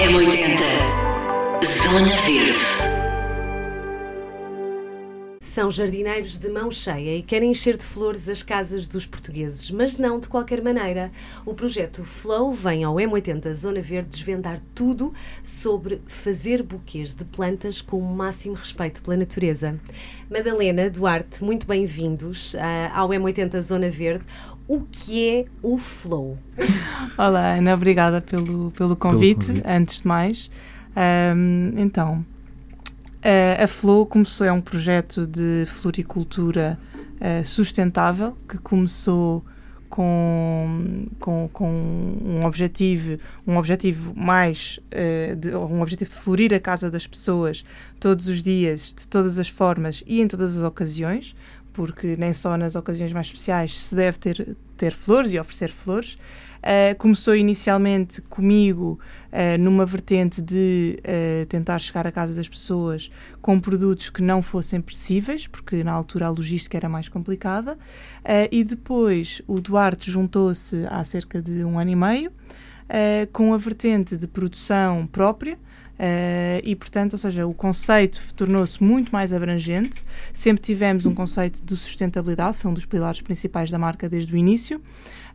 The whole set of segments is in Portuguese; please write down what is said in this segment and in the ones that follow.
M80 Zona Verde. São jardineiros de mão cheia e querem encher de flores as casas dos portugueses, mas não de qualquer maneira. O projeto Flow vem ao M80 Zona Verde desvendar tudo sobre fazer buquês de plantas com o máximo respeito pela natureza. Madalena Duarte, muito bem-vindos uh, ao M80 Zona Verde. O que é o Flow? Olá, Ana, obrigada pelo, pelo, convite, pelo convite. antes de mais. Um, então, a Flow começou, é um projeto de floricultura uh, sustentável que começou com, com, com um objetivo um objetivo mais uh, de, um objetivo de florir a casa das pessoas todos os dias de todas as formas e em todas as ocasiões porque nem só nas ocasiões mais especiais se deve ter ter flores e oferecer flores Uh, começou inicialmente comigo uh, numa vertente de uh, tentar chegar à casa das pessoas com produtos que não fossem perecíveis, porque na altura a logística era mais complicada, e depois o Duarte juntou-se há cerca de um ano e meio com a vertente de produção própria. Uh, e, portanto, ou seja, o conceito tornou-se muito mais abrangente. Sempre tivemos um conceito de sustentabilidade, foi um dos pilares principais da marca desde o início.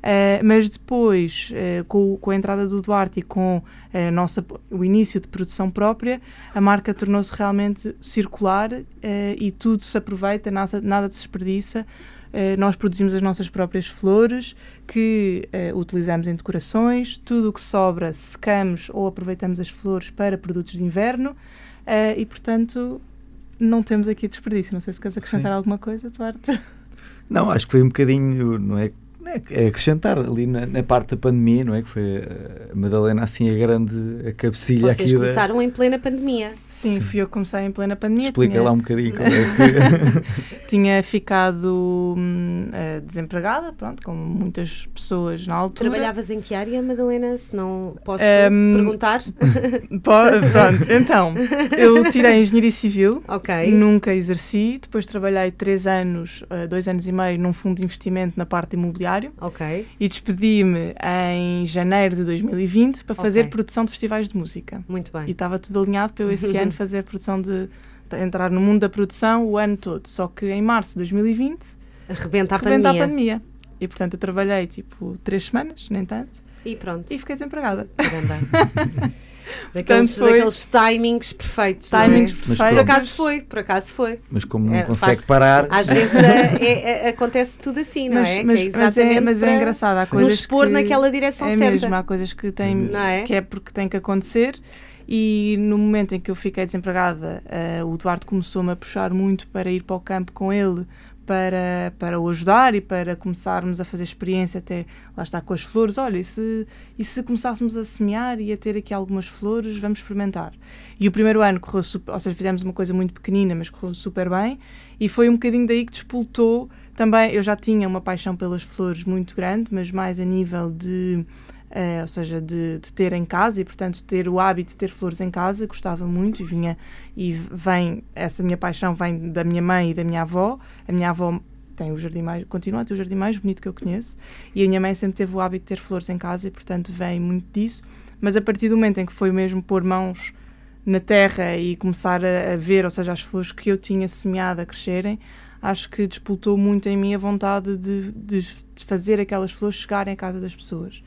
Uh, mas depois, uh, com, com, a entrada do Duarte e com uh, nossa, o início de produção própria, a marca tornou-se realmente circular e tudo se aproveita, nada, nada se desperdiça. Nós produzimos as nossas próprias flores que utilizamos em decorações, tudo o que sobra secamos ou aproveitamos as flores para produtos de inverno e, portanto, não temos aqui desperdício. Não sei se queres acrescentar Sim. alguma coisa, Duarte. Não, acho que foi um bocadinho, não é? É, acrescentar ali na, na, parte da pandemia, não é? Que foi a Madalena assim a grande a cabecilha Vocês aqui. começaram da... em plena pandemia. Sim, Sim, fui eu que comecei em plena pandemia. Explica tinha... lá um bocadinho como é que. tinha ficado hum, uh, desempregada, pronto, como muitas pessoas na altura. Trabalhavas em que área, Madalena? Se não posso um, perguntar. pronto, então, eu tirei Engenharia Civil, okay. nunca exerci, depois trabalhei três anos, uh, dois anos e meio num fundo de investimento na parte imobiliária. Ok. E despedi-me em janeiro de 2020 para fazer okay. produção de festivais de música. Muito bem. E estava tudo alinhado para eu esse ano fazer produção de, entrar no mundo da produção o ano todo. Só que em março de 2020 rebenta a rebenta pandemia. a pandemia. E portanto eu trabalhei tipo três semanas, nem tanto. E pronto. E fiquei desempregada. Daqueles, foi... daqueles timings perfeitos. É? Timings é? perfeitos. Por acaso foi, por acaso foi. Mas como não é, consegue faz, parar. Às vezes é, é, acontece tudo assim, não mas, é? Mas, é exatamente mas, é, engraçado. Há coisas nos pôr naquela direção é certa. Mesmo, há coisas que, tem, que é porque tem que acontecer. E no momento em que eu fiquei desempregada, uh, o Duarte começou-me a puxar muito para ir para o campo com ele, para, para o ajudar e para começarmos a fazer experiência até lá está com as flores. Olha, e se, e se começássemos a semear e a ter aqui algumas flores, vamos experimentar. E o primeiro ano correu super, ou seja, fizemos uma coisa muito pequenina, mas correu super bem, e foi um bocadinho daí que despoltou também. Eu já tinha uma paixão pelas flores muito grande, mas mais a nível de Uh, ou seja, de, de, ter em casa e, portanto, ter o hábito de ter flores em casa, gostava muito e vinha e vem, essa minha paixão vem da minha mãe e da minha avó. A minha avó tem o jardim mais, continua a ter o jardim mais bonito que eu conheço e a minha mãe sempre teve o hábito de ter flores em casa e, portanto, vem muito disso. Mas a partir do momento em que foi mesmo pôr mãos na terra e começar a, a ver, ou seja, as flores que eu tinha semeado a crescerem, acho que despoltou muito em mim a vontade de, de, fazer aquelas flores chegarem à casa das pessoas.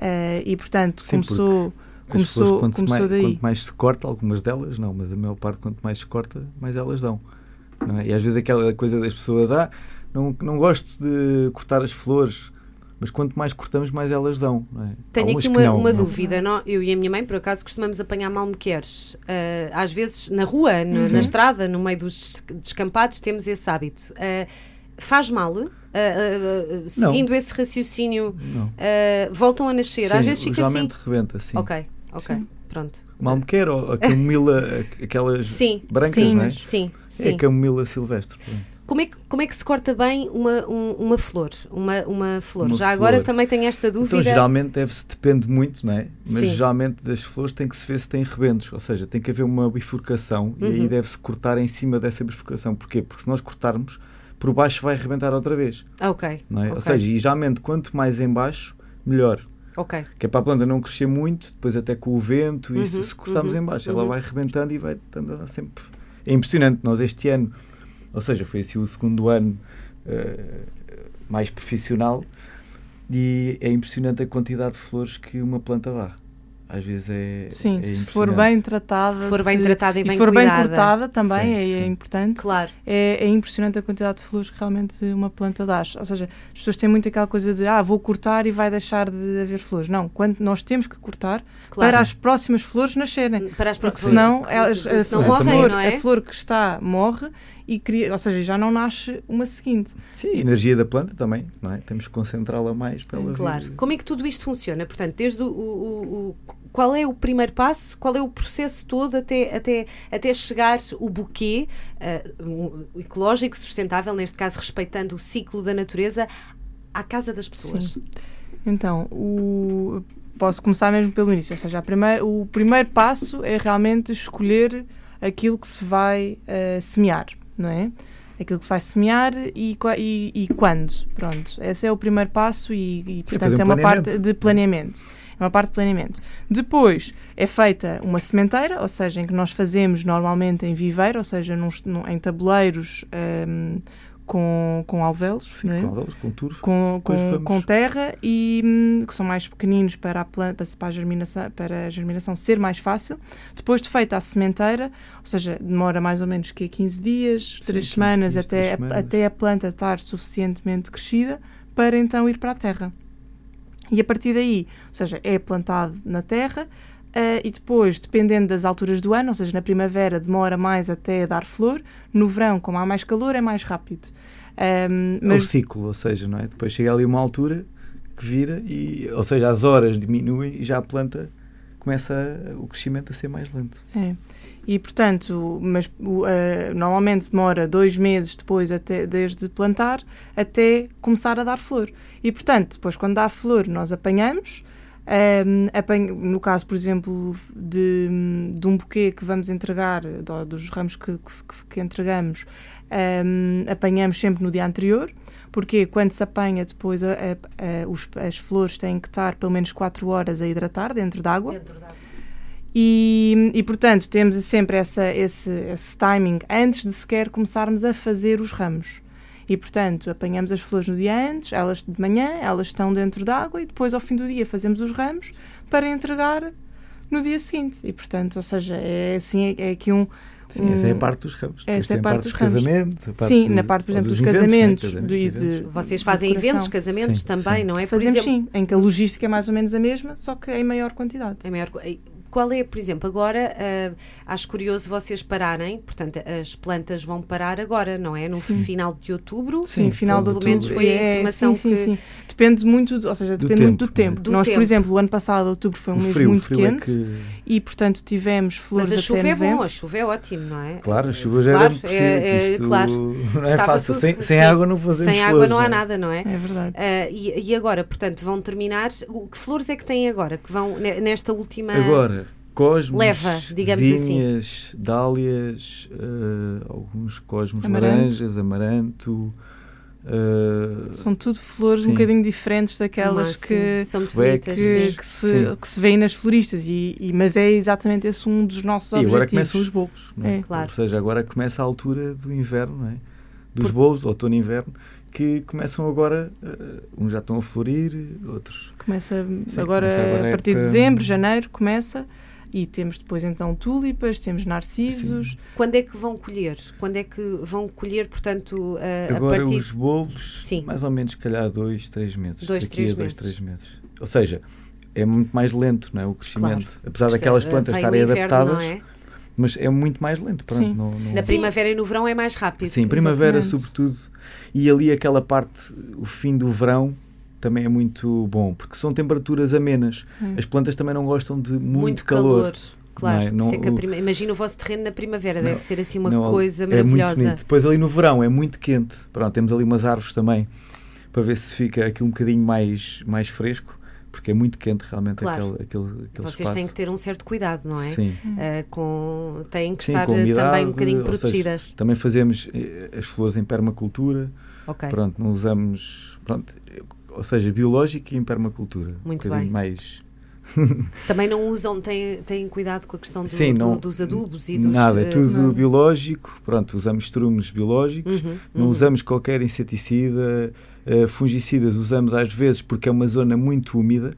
Uh, e portanto Sim, começou começou, flores, quanto começou mais, daí. Quanto mais se corta, algumas delas não, mas a maior parte, quanto mais se corta, mais elas dão. É? E às vezes aquela coisa das pessoas, ah, não, não gosto de cortar as flores, mas quanto mais cortamos, mais elas dão. É? Tenho aqui uma, não, uma não. dúvida. Não? Eu e a minha mãe, por acaso, costumamos apanhar malmequeres. Uh, às vezes na rua, no, na estrada, no meio dos descampados, temos esse hábito. Uh, faz mal? Uh, uh, seguindo não. esse raciocínio, voltam a nascer. Sim, Às vezes fica assim. rebenta, sim. Ok, ok. Sim. Pronto. Malmequer ou a camomila, aquelas sim, brancas, sim, não é? Sim, sim. É a camomila silvestre. Como é, que, como é que se corta bem uma, um, uma flor? Uma, uma flor. Uma Já flor. agora também tenho esta então, dúvida. Então, geralmente deve-se, depende muito, não é? Mas Sim. geralmente das flores tem que se ver se tem rebentos, ou seja, tem que haver uma bifurcação uhum. e aí uhum. deve-se cortar em cima dessa bifurcação. Porquê? Porque se nós cortarmos, por baixo vai arrebentar outra vez. Ok. Não é? okay. Ou seja, e geralmente quanto mais em baixo, melhor. Ok. Que é para a planta não crescer muito, depois até com o vento, e Uhum, se cortarmos uhum, em baixo, uhum. ela vai rebentando e vai andar sempre. É impressionante. Nós este ano, ou seja, foi assim o segundo ano eh, mais profissional, e é impressionante a quantidade de flores que uma planta dá. Às vezes é. Sim, é se for bem tratada. Se for bem tratada e bem se for bem cuidada. cortada também Sim, é, é sim. importante. Claro. É, é impressionante a quantidade de flores que realmente uma planta dá. Ou seja, as pessoas têm muito aquela coisa de ah, vou cortar e vai deixar de haver flores. Não, quando nós temos que cortar claro. para as próximas flores nascerem. Para as Porque próximas. senão, porque elas, se- a, senão a morrem, flor, não é? a flor que está morre e cria, ou seja, já não nasce uma seguinte. Sim, a energia da planta também, não é? Temos que concentrá-la mais para ela Claro. vir- Como é que tudo isto funciona? Portanto, desde o, o- o- qual é o primeiro passo, qual é o processo todo até, até, até chegar o buquê um, ecológico, sustentável, neste caso respeitando o ciclo da natureza, à casa das pessoas? Sim. Então, o- posso começar mesmo pelo início. Ou seja, a primeira- o primeiro passo é realmente escolher aquilo que se vai eh, semear, não é? Aquilo que se vai semear e, e, e quando. Pronto, esse é o primeiro passo e, e, portanto, fazer é um uma parte de planeamento. É uma parte de planeamento. Depois é feita uma sementeira, ou seja, em que nós fazemos normalmente em viveiro, ou seja, nos- num- em tabuleiros ehm, com, com alvéolos, Sim, é? com alvéolos, com turfo. com, com, com terra e hum, que são mais pequeninos para a planta, para a germinação, para a germinação ser mais fácil. Depois de feita a sementeira, ou seja, demora mais ou menos que 15 dias, 3 15 semanas, dias, até, três a, semanas. até a planta estar suficientemente crescida para então ir para a terra. E a partir daí, ou seja, é plantado na terra eh, e depois, dependendo das alturas do ano, ou seja, na primavera demora mais até dar flor, no verão, como há mais calor, é mais rápido. Ahm, É o ciclo, ou seja, não é? Depois chega ali uma altura que vira e, ou seja, as horas diminuem e já a planta começa a- o crescimento a ser mais lento. É. E portanto, mas eh, normalmente demora dois meses depois até desde plantar até começar a dar flor. E portanto, depois quando dá flor, nós apanhamos. ehm, apanho- no caso, por exemplo, de, de um buquê que vamos entregar, do- dos ramos que, que- que entregamos, ehm, apanhamos sempre no dia anterior, porque quando se apanha depois a- a- a- os- as flores têm que estar pelo menos 4 horas a hidratar dentro d'água. E, e, portanto, temos sempre essa, esse, esse timing antes de sequer começarmos a fazer os ramos. E, portanto, apanhamos as flores no dia antes, elas de manhã, elas estão dentro d'água e depois, ao fim do dia, fazemos os ramos para entregar no dia seguinte. E, portanto, ou seja, é assim, é, aqui um... Sim, essa é a um- parte dos ramos. Essa é a parte dos dos ramos. casamentos. a parte Sim, de- na parte, por exemplo, dos, eventos, né? casamentos, Casamentos do, e e de, eventos. Vocês de fazem eventos, casamentos Sim, também, sim. não é? Por Fazemos exemplo, sim, em que a logística é mais ou menos a mesma, só que em maior quantidade. É maior co- Qual é, por exemplo, agora ah, acho curioso vocês pararem, portanto, as plantas vão parar agora, não é? No Sim. final de outubro. Sim, Sim, final de pelo menos outubro. foi a informação sim, que- sim, sim. Depende muito, do- ou seja, Do depende muito do tempo, é? tempo. Do Nós, tempo. por exemplo, o ano passado, outubro, foi um O mês frio, muito frio é quente que- e, portanto, tivemos flores Mas a até chuva é bom, a chuva é ótimo, não é? Claro, a É, chuva já claro, era é- é- isto claro. Não é fácil. tudo- Sem, sem sim. água não fazemos Sem água não há é? nada, não é? É verdade. Ah, e, e agora, portanto, vão terminar. O, que flores é que têm agora? Que vão ne- nesta última. Agora, cosmos, Leva, digamos assim. zinhas, dálias, eh, alguns cosmos Amaranto. laranjas, amaranto. eh, São tudo flores um sim. bocadinho diferentes daquelas Máximo. que, São muito Rebeca, bonitas, que, que se, Sim. que se vêem nas floristas, e, e- mas é exatamente esse um dos nossos e agora objetivos. começam os bolos. Não é? É. Claro. Ou seja, agora começa a altura do inverno, não é? dos Por- bolos, outono e inverno, que começam agora, eh, uns já estão a florir, outros. Começa Sim, agora, começa agora a partir de dezembro, janeiro, começa. E temos depois então tulipas, temos narcisos. Quando é que vão colher? Quando é que vão colher, portanto, a, a Agora partir. os bolos, Sim. mais ou menos, se calhar, dois, três meses. Dois, Daqui três a dois, meses. três meses. Ou seja, é muito mais lento não é, o crescimento. Apesar Porque, daquelas eh, plantas estarem inverno, adaptadas, é? mas é muito mais lento. Pronto, Sim. não- não- Na primavera e no verão é mais rápido. Sim, primavera, Exatamente. sobretudo. E ali aquela parte, o fim do verão, também é muito bom, porque são temperaturas amenas. Hum. As plantas também não gostam de muito, Muito calor. Claro, Não é? Não- é que a o- prima- imagina o vosso terreno na primavera, Não, deve ser assim uma Não, coisa É muito maravilhosa. bonito. Depois ali no verão é muito quente. Pronto, temos ali umas árvores também para ver se fica aquilo um bocadinho mais, mais fresco, porque é muito quente realmente Claro. aquele, aquele, aquele Vocês espaço. têm que ter um certo cuidado, não é? Sim. Ah, com, têm que Sim, estar umidade, também um bocadinho ou seja, protegidas. Também fazemos eh, as flores em permacultura. ok. Pronto, não usamos. Pronto, ou seja, biológico e em permacultura. Muito um bem. mais. Também não usam, têm, têm cuidado com a questão do, Sim, do- não- dos adubos e dos. Nada, é tudo não. biológico. Pronto, usamos estrumes biológicos. uhum, Não uhum. usamos qualquer inseticida, eh, fungicidas usamos às vezes porque é uma zona muito úmida,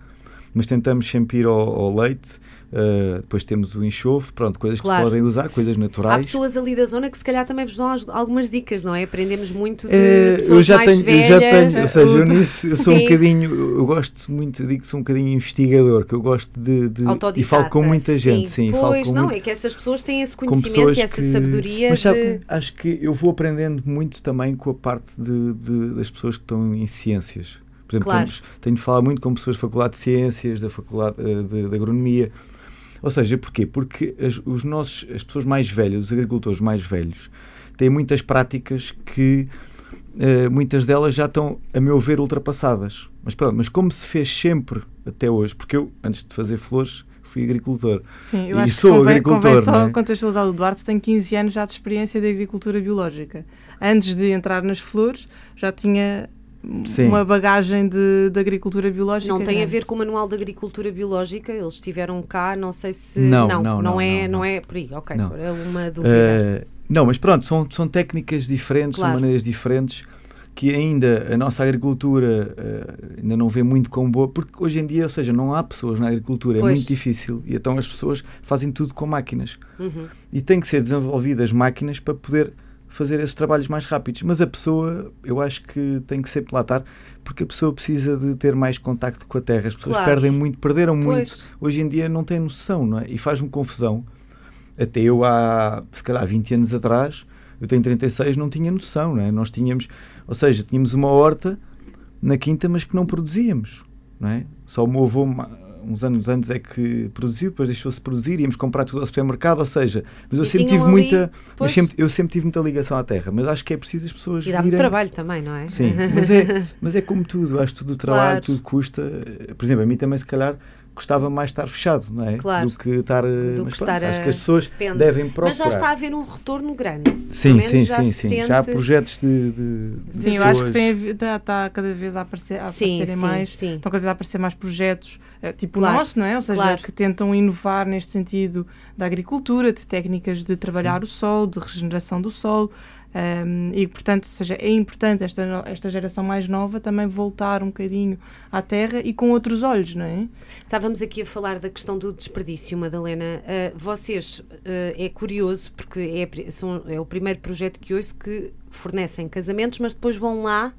mas tentamos sempre ir ao, ao leite. eh, depois temos o enxofre, pronto, coisas Claro. que se podem usar, coisas Há naturais. pessoas ali da zona que se calhar também vos dão as- algumas dicas, não é? Aprendemos muito de pessoas eu já mais tenho, velhas. eu já tenho, ou seja, eu nisso eu sou um Sim. bocadinho, eu gosto muito, digo que sou um bocadinho investigador, que eu gosto de, de e falo com muita gente, sim, falo Pois, não, muito- é que essas pessoas têm esse conhecimento e essa que- sabedoria Mas sabe, de... acho que eu vou aprendendo muito também com a parte de, de- das pessoas que estão em ciências. Por exemplo, Claro. tenho, tenho de falar muito com pessoas da Faculdade de Ciências, da Faculdade eh, de, de Agronomia. Ou seja, porquê? Porque as, os nossos, as pessoas mais velhas, os agricultores mais velhos, têm muitas práticas que eh, muitas delas já estão, a meu ver, ultrapassadas. Mas pronto, mas como se fez sempre até hoje, porque eu, antes de fazer flores, fui agricultor. Sim, eu E acho sou que convém, agricultor, convém só é? contextualizar. O Duarte tem 15 anos já de experiência de agricultura biológica. Antes de entrar nas flores, já tinha Sim. uma bagagem de, de agricultura biológica. Não tem a grande. ver com o Manual de Agricultura Biológica, eles estiveram cá, não sei se... Não, não, não, não, é, não, não. é por aí, ok, Não. é uma dúvida. Eh, não, mas pronto, são, são técnicas diferentes, Claro. são maneiras diferentes que ainda a nossa agricultura eh, ainda não vê muito como boa, porque hoje em dia, ou seja, não há pessoas na agricultura, Pois. é muito difícil, e então as pessoas fazem tudo com máquinas. Uhum. E têm que ser desenvolvidas máquinas para poder fazer esses trabalhos mais rápidos. Mas a pessoa, eu acho que tem que sempre lá estar, porque a pessoa precisa de ter mais contacto com a terra. As pessoas Claro. perdem muito, perderam muito Pois, hoje em dia não tem noção, não é? E faz-me confusão. Até eu há, se calhar, 20 anos atrás, eu tenho 36, não tinha noção, não é? Nós tínhamos, ou seja, tínhamos uma horta na quinta, mas que não produzíamos, não é? Só o meu avô, uns anos antes, é que produziu, depois deixou-se produzir, íamos comprar tudo ao supermercado, ou seja, mas eu E sempre tive ali- muita, pois. sempre, eu sempre tive muita ligação à terra, mas acho que é preciso as pessoas E dá muito trabalho também, não é? Sim, mas é, mas é como tudo, acho que tudo o trabalho, Claro. tudo custa. Por exemplo, a mim também, se calhar, gostava mais estar fechado, não é? Claro. Do que estar. Do mas que pronto, estar Acho a- que as pessoas Depende. devem procurar. Mas já está a haver um retorno grande. Sim, menos sim, já sim, se sim. sente- Já há projetos de. de, de Sim, eu acho que tem está, está cada vez a, aparecer, a Sim, aparecerem sim, mais. sim. Estão cada vez a aparecer mais projetos, eh, tipo Claro, o nosso, não é? Ou seja, claro. que tentam inovar neste sentido da agricultura, de técnicas de trabalhar o solo, de regeneração do solo. Ehm, e, portanto, seja, é importante esta, esta geração mais nova também voltar um bocadinho à terra e com outros olhos, não é? Estávamos aqui a falar da questão do desperdício, Madalena. Ah, vocês, ah, é curioso, porque é, são- é o primeiro projeto que ouço que fornecem casamentos, mas depois vão lá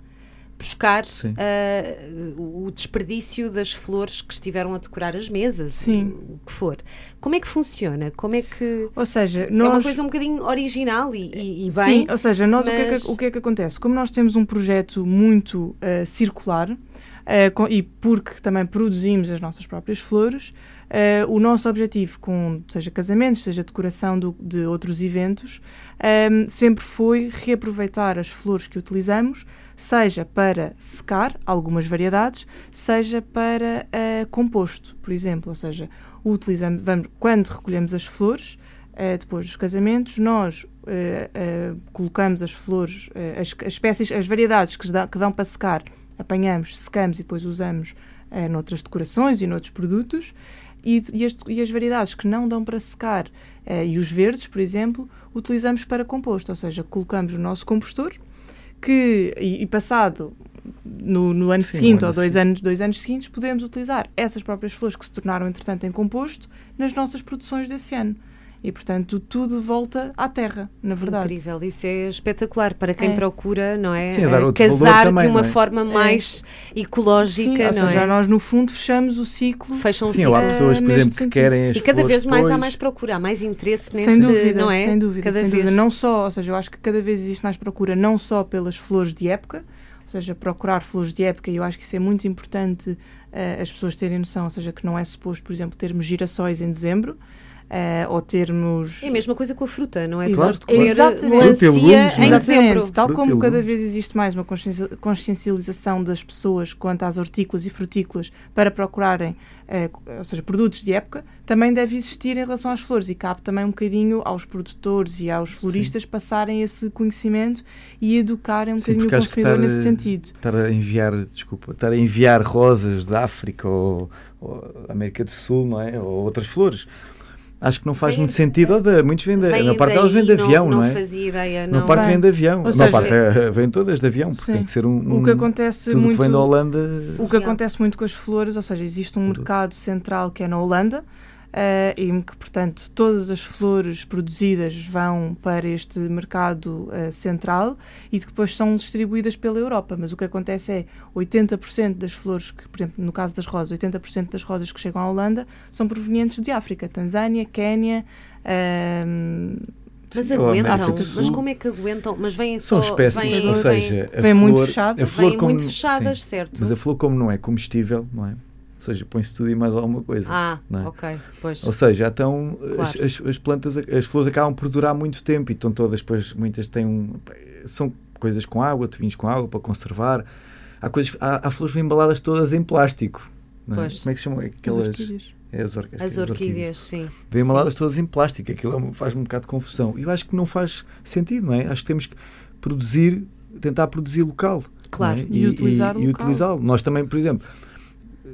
buscar ah, o desperdício das flores que estiveram a decorar as mesas, Sim. o que for. Como é que funciona? Como é que. Ou seja, É uma nós... coisa um bocadinho original e, e- e bem. Sim, ou seja, nós o, que é mas- que, o que é que acontece? Como nós temos um projeto muito eh, circular eh, com- e porque também produzimos as nossas próprias flores, eh, o nosso objetivo, com seja casamentos, seja decoração do- de outros eventos, ehm, sempre foi reaproveitar as flores que utilizamos, seja para secar algumas variedades, seja para eh, composto, por exemplo. Ou seja, utilizamos, vamos, quando recolhemos as flores, eh, depois dos casamentos, nós eh, colocamos as flores, as, as espécies, as variedades que, dá- que dão para secar, apanhamos, secamos e depois usamos noutras decorações e noutros produtos. E, e as, e as variedades que não dão para secar eh, e os verdes, por exemplo, utilizamos para composto, ou seja, colocamos no nosso compostor que, e, e passado no, no ano Sim, seguinte no ano ou dois seguinte. anos, dois anos seguintes, podemos utilizar essas próprias flores que se tornaram, entretanto, em composto nas nossas produções desse ano. E, portanto, tudo volta à terra, na verdade. Incrível, isso é espetacular para quem É. procura, não é? Sim, Eh, casar também, de uma é? forma mais ecológica, Sim, ou não seja, é? nós no fundo fechamos o ciclo. Fecham Sim, ou há ciclo. pessoas, por neste exemplo, que sentido. querem as E cada vez mais há depois. mais procura, há mais interesse neste, Sem dúvida, não é? sem dúvida, Cada sem vez. dúvida. Não só, ou seja, eu acho que cada vez existe mais procura, não só pelas flores de época, ou seja, procurar flores de época, e eu acho que isso é muito importante eh, as pessoas terem noção, ou seja, que não é suposto, por exemplo, termos girassóis em dezembro, Uh, ou termos. É a mesma coisa com a fruta, não é? Claro, Se de comer Exatamente. melancia e legumes, não em é? dezembro. Tal Fruta como cada vez existe mais uma conscienci- consciencialização das pessoas quanto às hortícolas e frutícolas para procurarem, eh, ou seja, produtos de época, também deve existir em relação às flores e cabe também um bocadinho aos produtores e aos floristas passarem esse conhecimento e educarem um Sim, bocadinho o consumidor estar, nesse eh, sentido. Estar a enviar, desculpa, estar a enviar rosas da África ou, ou América do Sul, não é? Ou outras flores. Acho que não faz Vem- muito sentido. De- muitos vêm de, na parte delas vem de avião, não, não é? fazia ideia, não. parte Vem. de avião. Ou seja, parte eh, vem todas de avião, porque Sim. tem que ser um. O que um- acontece tudo muito que vem da Holanda. O que acontece muito com as flores, ou seja, existe um mercado central que é na Holanda, eh, e que, portanto, todas as flores produzidas vão para este mercado eh, central e depois são distribuídas pela Europa. Mas o que acontece é 80% das flores, que, por exemplo, no caso das rosas, 80% das rosas que chegam à Holanda são provenientes de África, Tanzânia, Quénia. ehm, Mas aguentam, mas como é que aguentam? Mas vêm São só. espécies, vêm, ou vêm- seja, a Vêm muito flor, fechadas. a flor vêm como, muito fechadas, sim, certo? Mas a flor, como não é comestível, não é? Ou seja, põe-se tudo e mais alguma coisa. Ah, não é? ok, pois. Ou seja, então as, Claro. as, as plantas, as flores acabam por durar muito tempo e estão todas, depois muitas têm um. São coisas com água, tubinhos com água para conservar. Há, coisas, há, há flores embaladas todas em plástico. não é? Pois. Como é que se chamam as aquelas? orquídeas. É as, orquídeas. As orquídeas, sim. Vêm Sim. embaladas todas em plástico. Aquilo é um- faz-me um bocado de confusão. E eu acho que não faz sentido, não é? Acho que temos que produzir, tentar produzir local. Claro. não é? E utilizar e, local. utilizá-lo. Nós também, por exemplo,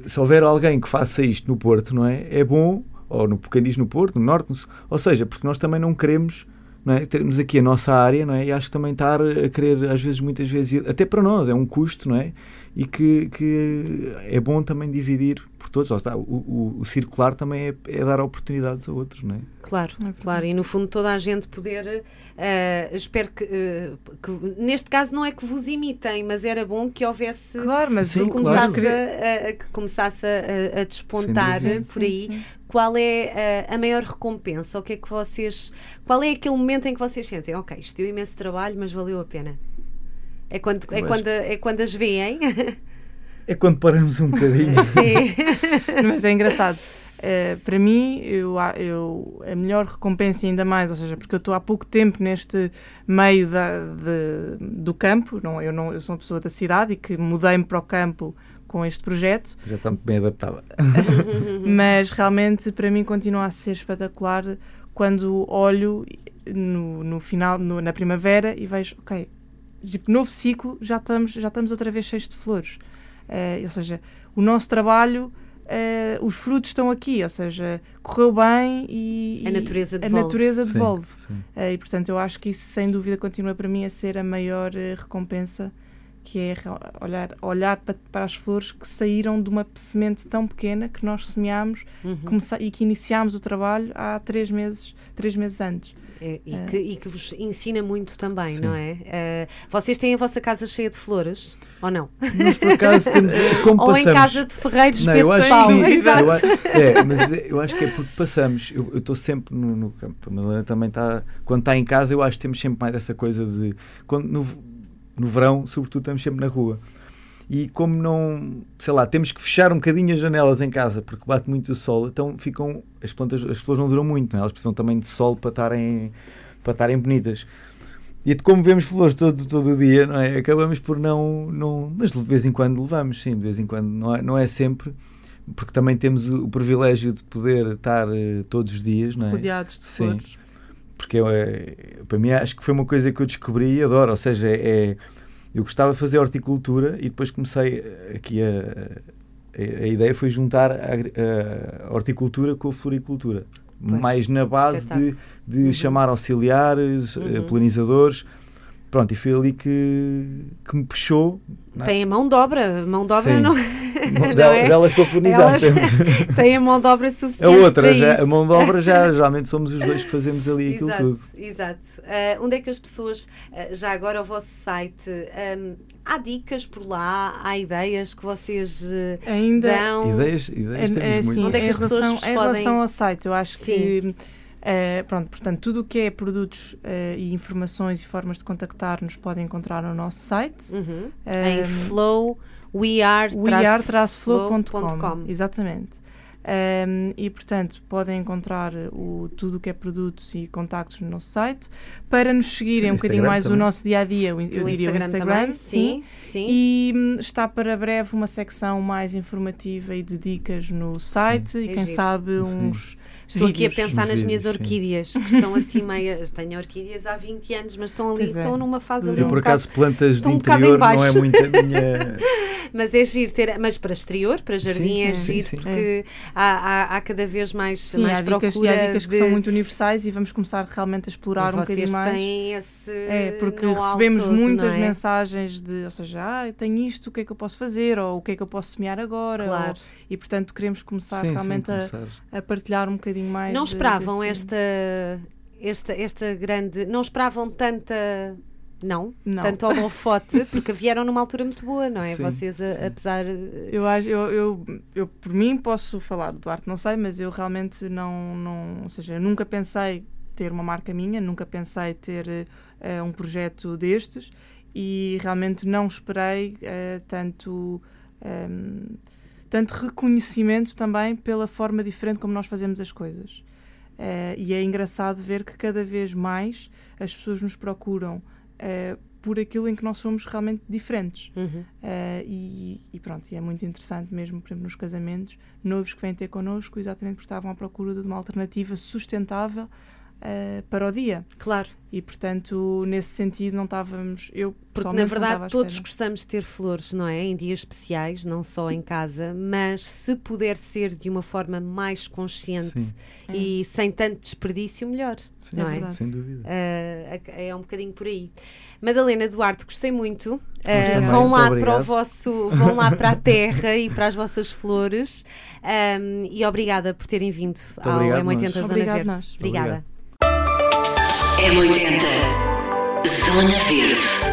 se houver alguém que faça isto no Porto, não é? É bom, ou no quem diz no Porto, no Norte, no ou seja, porque nós também não queremos não é? termos aqui a nossa área, não é? E acho que também estar a querer, às vezes, muitas vezes, até para nós, é um custo, não é? E que, que é bom também dividir por todos. Está, o, o, o circular também é, é dar oportunidades a outros, não é? Claro, É claro. E no fundo toda a gente poder. eh, espero que, eh, que. Neste caso não é que vos imitem, mas era bom que houvesse. Claro, mas Sim, que eu começasse, queria- a, a- que começasse a, a despontar Sim, por sim, aí sim. qual é a, a maior recompensa? O que é que vocês. Qual é aquele momento em que vocês sentem, ok, isto deu imenso trabalho, mas valeu a pena? É quando, é quando, é quando as veem? É quando paramos um bocadinho. Sim. Mas é engraçado. Eh, para mim, eu, a- eu, a melhor recompensa, ainda mais, ou seja, porque eu estou há pouco tempo neste meio da, de- do campo, não, eu, não, eu sou uma pessoa da cidade e que mudei-me para o campo com este projeto, Já está muito bem adaptada. mas realmente para mim continua a ser espetacular quando olho no, no final, no- na primavera e vejo, ok, tipo, novo ciclo, já estamos, já estamos outra vez cheios de flores. Eh, ou seja, o nosso trabalho, eh, os frutos estão aqui, ou seja, correu bem e, A natureza a devolve. natureza Sim, devolve. sim. Eh, e portanto eu acho que isso sem dúvida continua para mim a ser a maior recompensa que é olhar, olhar para, para as flores que saíram de uma semente tão pequena que nós semeámos Uhum. e que iniciámos o trabalho há três meses, três meses antes. É, e, que, e que vos ensina muito também, Sim. não é? Eh, vocês têm a vossa casa cheia de flores? Ou não? Mas por acaso temos. Como Ou em casa de ferreiros Não, eu acho que, Exato. eu acho, é, mas eu acho que é porque passamos. Eu eu estou sempre no, no campo. A Madalena também está. Quando está em casa, eu acho que temos sempre mais essa coisa de. Quando, no, no verão, sobretudo, estamos sempre na rua. E como não. Sei lá, temos que fechar um bocadinho as janelas em casa porque bate muito o sol, então ficam. As plantas, as flores não duram muito, não é? elas precisam também de sol para estarem, para estarem bonitas. E como vemos flores todo, todo o dia, não é? Acabamos por não, não. Mas de vez em quando levamos, sim, de vez em quando. Não é, não é sempre, porque também temos o, o privilégio de poder estar eh, todos os dias, não é? Rodeados de Sim. flores. Porque eu, é, para mim acho que foi uma coisa que eu descobri e adoro. Ou seja, é, eu gostava de fazer horticultura e depois comecei eh, aqui a. A, a ideia foi juntar a, a horticultura com a floricultura. Pois, mais na base de, de Uhum. chamar auxiliares, eh, Uhum. polinizadores. Pronto, e foi ali que, que me puxou. não é? Tem a mão de obra. Mão de obra Sim. não, Mão não dela- é? Delas temos. tem a mão de obra A suficiente outra, para já, isso. a mão de obra, já, geralmente somos os dois que fazemos ali aquilo exato, tudo. Exato. Ah, onde é que as pessoas, ah, já agora o vosso site, ahm, há dicas por lá, há ideias que vocês ah, Ainda dão? Ideias, ideias É, temos é assim, muito. Onde é que as pessoas relação, vos em podem- relação ao site, eu acho Sim. que eh, pronto, portanto, tudo o que é produtos eh, e informações e formas de contactar-nos podem encontrar no nosso site. Uhum. Eh, em flow, we are, wear-flow.com. Exatamente. Um, e, portanto, podem encontrar o, tudo o que é produtos e contactos no nosso site. Para nos seguirem um bocadinho mais também. o nosso dia a dia, eu diria Instagram o Instagram. Também, sim, sim. E hum, está para breve uma secção mais informativa e de dicas no site. Sim. E é quem giro. sabe uns Estou aqui a pensar nas minhas orquídeas, que estão assim meias. Tenho orquídeas há 20 anos, mas estão ali, é. estão numa fase ali. Eu, por acaso, plantas de um interior não é muito a minha. mas é giro ter, mas para exterior, para jardim sim, é giro, sim, porque é. Há, há, há, cada vez mais, sim, mais há procura. Dicas, há dicas que são muito universais e vamos começar realmente a explorar um bocadinho mais. Têm esse. É, porque recebemos todo, muitas é? mensagens de, ou seja, ah, eu tenho isto, o que é que eu posso fazer? Ou o que é que eu posso semear agora? Claro. Ou, e portanto queremos começar realmente a, a, partilhar um bocadinho mais. Não esperavam esta, esta, esta grande. Não esperavam tanta não, não, tanto holofote, porque vieram numa altura muito boa, não é? Sim, Vocês, a, apesar. Eu acho, eu, eu, eu, por mim, posso falar do arte, não sei, mas eu realmente não, não. Ou seja, eu nunca pensei ter uma marca minha, nunca pensei ter uh, um projeto destes e realmente não esperei uh, tanto. Um, ehm, tanto reconhecimento também pela forma diferente como nós fazemos as coisas. Uh, e é engraçado ver que cada vez mais as pessoas nos procuram uh, por aquilo em que nós somos realmente diferentes. Uhum. Uh, e, e, pronto, e é muito interessante mesmo, por exemplo, nos casamentos, novos que vêm ter connosco, exatamente porque estavam à procura de uma alternativa sustentável uh, para o dia. Claro. E, portanto, nesse sentido, não estávamos. Eu, Porque, na verdade, todos gostamos de ter flores, não é? Em dias especiais, não só em casa, mas se puder ser de uma forma mais consciente Sim. e é. sem tanto desperdício, melhor. Sim, não é? Sem dúvida. Uh, é um bocadinho por aí. Madalena Duarte, gostei muito. Uh, vão lá para o vosso, vão lá para a terra e para as vossas flores. Um, e obrigada por terem vindo muito ao M80 Zona Obrigado Verde. Nós. Obrigada. M80 Zona Verde.